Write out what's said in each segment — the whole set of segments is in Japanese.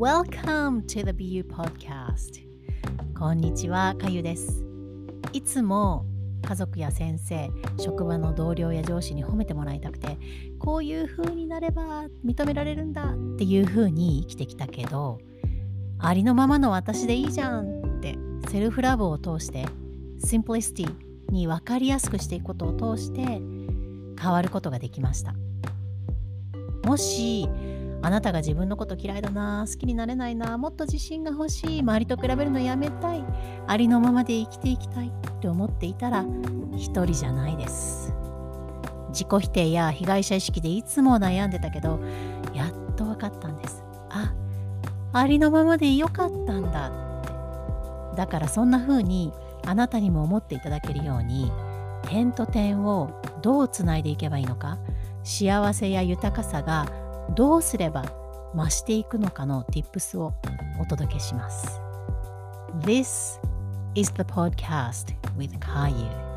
Welcome to the BU Podcast. こんにちは、かゆです。いつも家族や先生、職場の同僚や上司に褒めてもらいたくてこういう風になれば認められるんだっていう風に生きてきたけどありのままの私でいいじゃんってセルフラブを通して Simplicity に分かりやすくしていくことを通して変わることができました。もしあなたが自分のこと嫌いだな好きになれないなもっと自信が欲しい周りと比べるのやめたいありのままで生きていきたいって思っていたら一人じゃないです。自己否定や被害者意識でいつも悩んでたけどやっと分かったんです。あありのままでよかったんだって。だからそんな風にあなたにも思っていただけるように点と点をどうつないでいけばいいのか幸せや豊かさがどうすれば増していくのかの Tips をお届けします。This is the podcast with Kayu.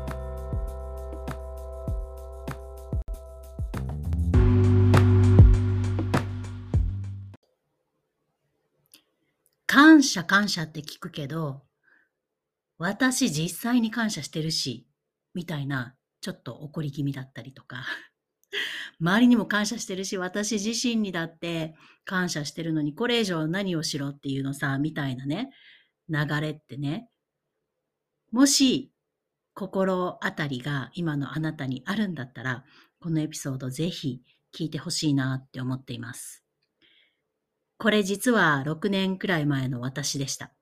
感謝感謝って聞くけど、私実際に感謝してるし、みたいな、ちょっと怒り気味だったりとか、周りにも感謝してるし、私自身にだって感謝してるのに、これ以上何をしろっていうのさ、みたいなね、流れってね、もし心当たりが今のあなたにあるんだったら、このエピソードぜひ聞いてほしいなって思っています。これ実は6年くらい前の私でした。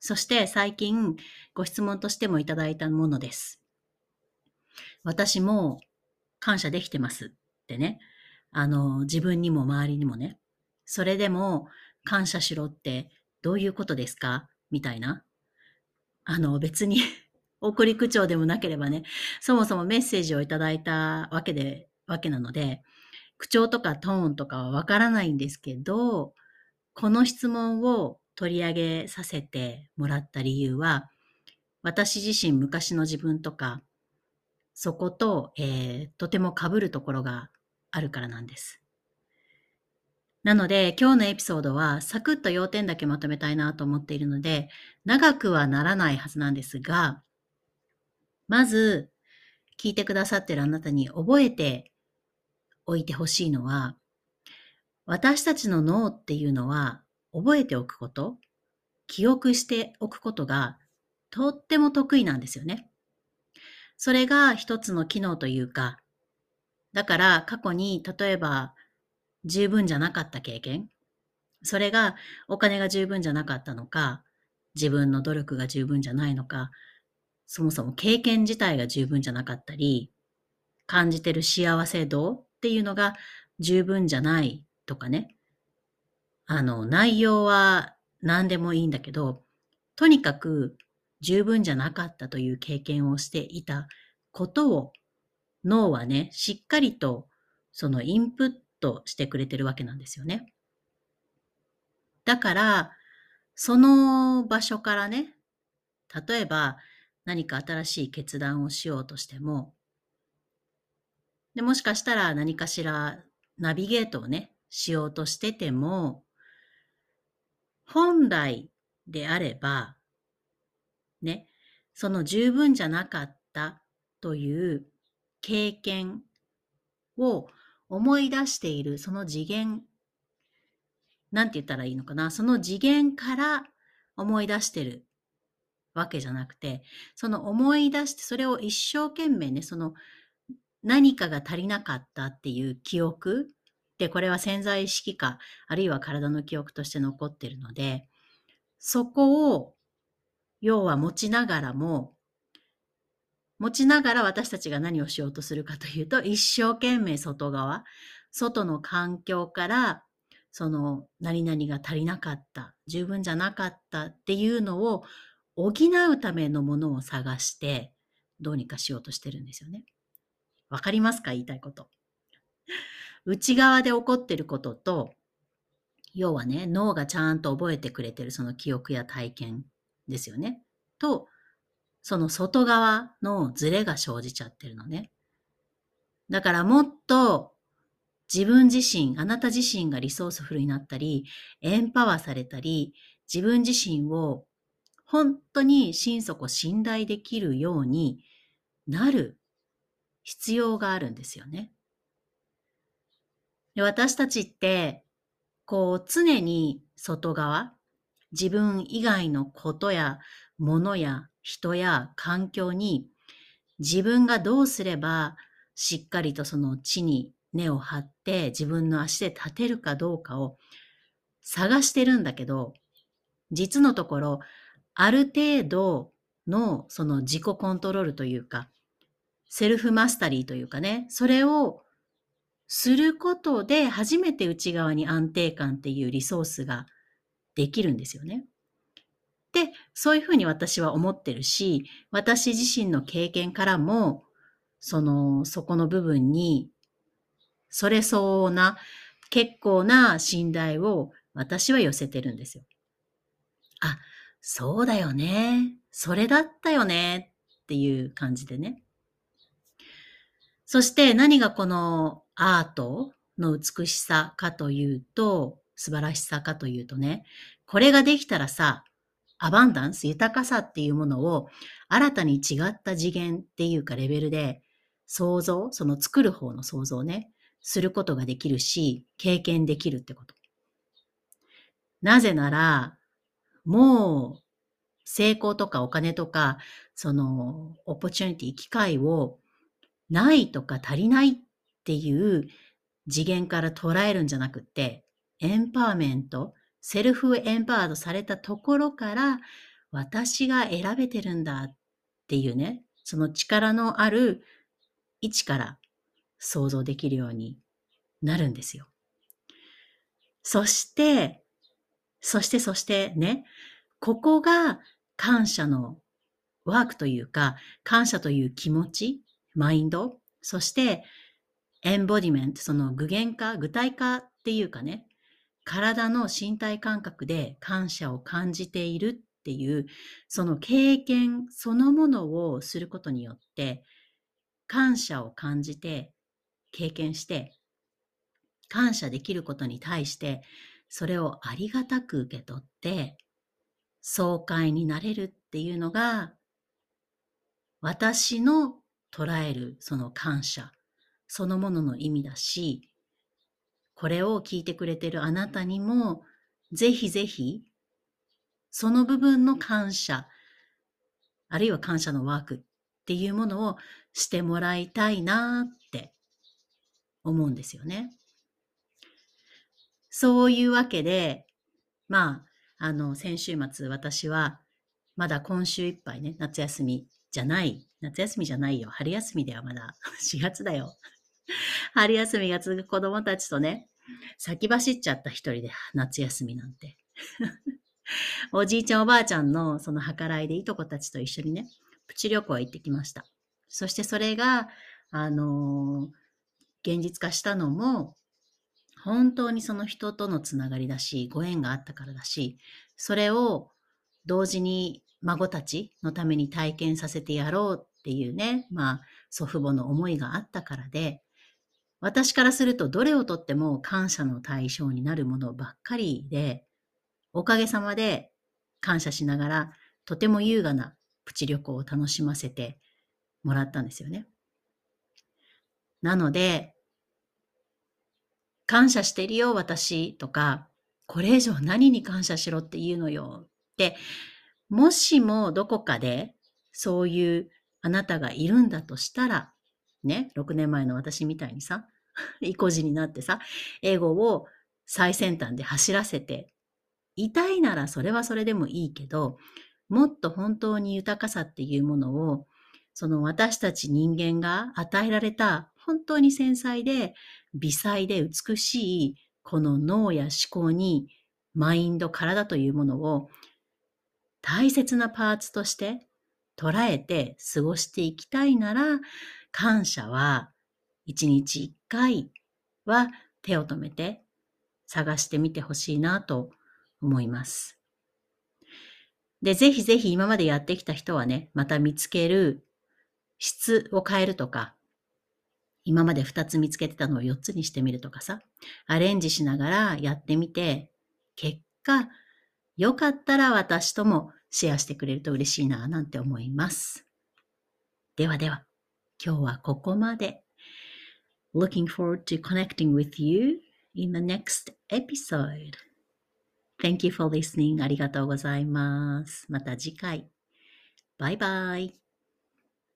そして最近ご質問としてもいただいたものです。私も感謝できてますってね。あの、自分にも周りにもね。それでも感謝しろってどういうことですか？みたいな。あの、別に 送り口調でもなければね、そもそもメッセージをいただいたわけで、わけなので、口調とかトーンとかはわからないんですけど、この質問を取り上げさせてもらった理由は、私自身昔の自分とか、そこと、えー、とても被るところがあるからなんです。なので、今日のエピソードはサクッと要点だけまとめたいなと思っているので、長くはならないはずなんですが、まず、聞いてくださってるあなたに覚えておいてほしいのは、私たちの脳っていうのは覚えておくこと、記憶しておくことがとっても得意なんですよね。それが一つの機能というか、だから過去に例えば十分じゃなかった経験、それがお金が十分じゃなかったのか、自分の努力が十分じゃないのか、そもそも経験自体が十分じゃなかったり、感じてる幸せ度っていうのが十分じゃないとかね。あの、内容は何でもいいんだけど、とにかく十分じゃなかったという経験をしていたことを脳はね、しっかりとそのインプットしてくれてるわけなんですよね。だから、その場所からね、例えば何か新しい決断をしようとしても、でもしかしたら何かしらナビゲートをね、しようとしてても、本来であれば、ね、その十分じゃなかったという経験を思い出しているその次元、なんて言ったらいいのかな、その次元から思い出してるわけじゃなくて、その思い出して、それを一生懸命ね、その何かが足りなかったっていう記憶で、これは潜在意識か、あるいは体の記憶として残ってるので、そこを要は持ちながらも、持ちながら私たちが何をしようとするかというと、一生懸命外側、外の環境から、その何々が足りなかった、十分じゃなかったっていうのを補うためのものを探して、どうにかしようとしてるんですよね。わかりますか？言いたいこと。内側で起こってることと、要はね、脳がちゃんと覚えてくれてるその記憶や体験ですよね。と、その外側のズレが生じちゃってるのね。だからもっと自分自身、あなた自身がリソースフルになったり、エンパワーされたり、自分自身を本当に心底信頼できるようになる必要があるんですよね。で私たちって、こう常に外側、自分以外のことや物や人や環境に自分がどうすればしっかりとその地に根を張って自分の足で立てるかどうかを探してるんだけど、実のところ、ある程度のその自己コントロールというか、セルフマスタリーというかね、それをすることで初めて内側に安定感っていうリソースができるんですよね。で、そういうふうに私は思ってるし、私自身の経験からも、その、そこの部分に、それ相応な、結構な信頼を私は寄せてるんですよ。あ、そうだよね。それだったよね。っていう感じでね。そして何がこのアートの美しさかというと、素晴らしさかというとね、これができたらさ、アバンダンス、豊かさっていうものを新たに違った次元っていうかレベルで想像、その作る方の想像ね、することができるし、経験できるってこと。なぜなら、もう成功とかお金とか、そのオポチュニティ、機会をないとか足りないっていう次元から捉えるんじゃなくて、エンパワーメント、セルフエンパワードされたところから、私が選べてるんだっていうね、その力のある位置から想像できるようになるんですよ。そして、そしてそしてね、ここが感謝のワークというか、感謝という気持ちマインド、そしてエンボディメント、その具現化、具体化っていうかね、体の身体感覚で感謝を感じているっていう、その経験そのものをすることによって、感謝を感じて、経験して、感謝できることに対して、それをありがたく受け取って、爽快になれるっていうのが、私の捉えるその感謝そのものの意味だし、これを聞いてくれてるあなたにも、ぜひぜひ、その部分の感謝、あるいは感謝のワークっていうものをしてもらいたいなって思うんですよね。そういうわけで、まあ、あの、先週末私は、まだ今週いっぱいね、夏休みじゃない、夏休みじゃないよ。春休みではまだ 4月だよ。春休みが続く子供たちとね、先走っちゃった一人で夏休みなんて。おじいちゃんおばあちゃんのその計らいでいとこたちと一緒にね、プチ旅行へ行ってきました。そしてそれが、あのー、現実化したのも、本当にその人とのつながりだし、ご縁があったからだし、それを同時に孫たちのために体験させてやろうっていうね、まあ祖父母の思いがあったからで、私からするとどれをとっても感謝の対象になるものばっかりで、おかげさまで感謝しながらとても優雅なプチ旅行を楽しませてもらったんですよね。なので、感謝してるよ、私とか、これ以上何に感謝しろって言うのよってもしもどこかでそういうあなたがいるんだとしたら、ね、6年前の私みたいにさ、意固地になってさ、英語を最先端で走らせていたいならそれはそれでもいいけど、もっと本当に豊かさっていうものを、その私たち人間が与えられた本当に繊細で微細で美しいこの脳や思考にマインド、体というものを大切なパーツとして捉えて過ごしていきたいなら、感謝は一日一回は手を止めて探してみてほしいなと思います。で、ぜひぜひ今までやってきた人はね、また見つける質を変えるとか、今まで2つ見つけてたのを4つにしてみるとかさ、アレンジしながらやってみて、結果、よかったら私ともシェアしてくれると嬉しいな、なんて思います。ではでは、今日はここまで。Looking forward to connecting with you in the next episode. Thank you for listening. ありがとうございます。また次回。バイバイ。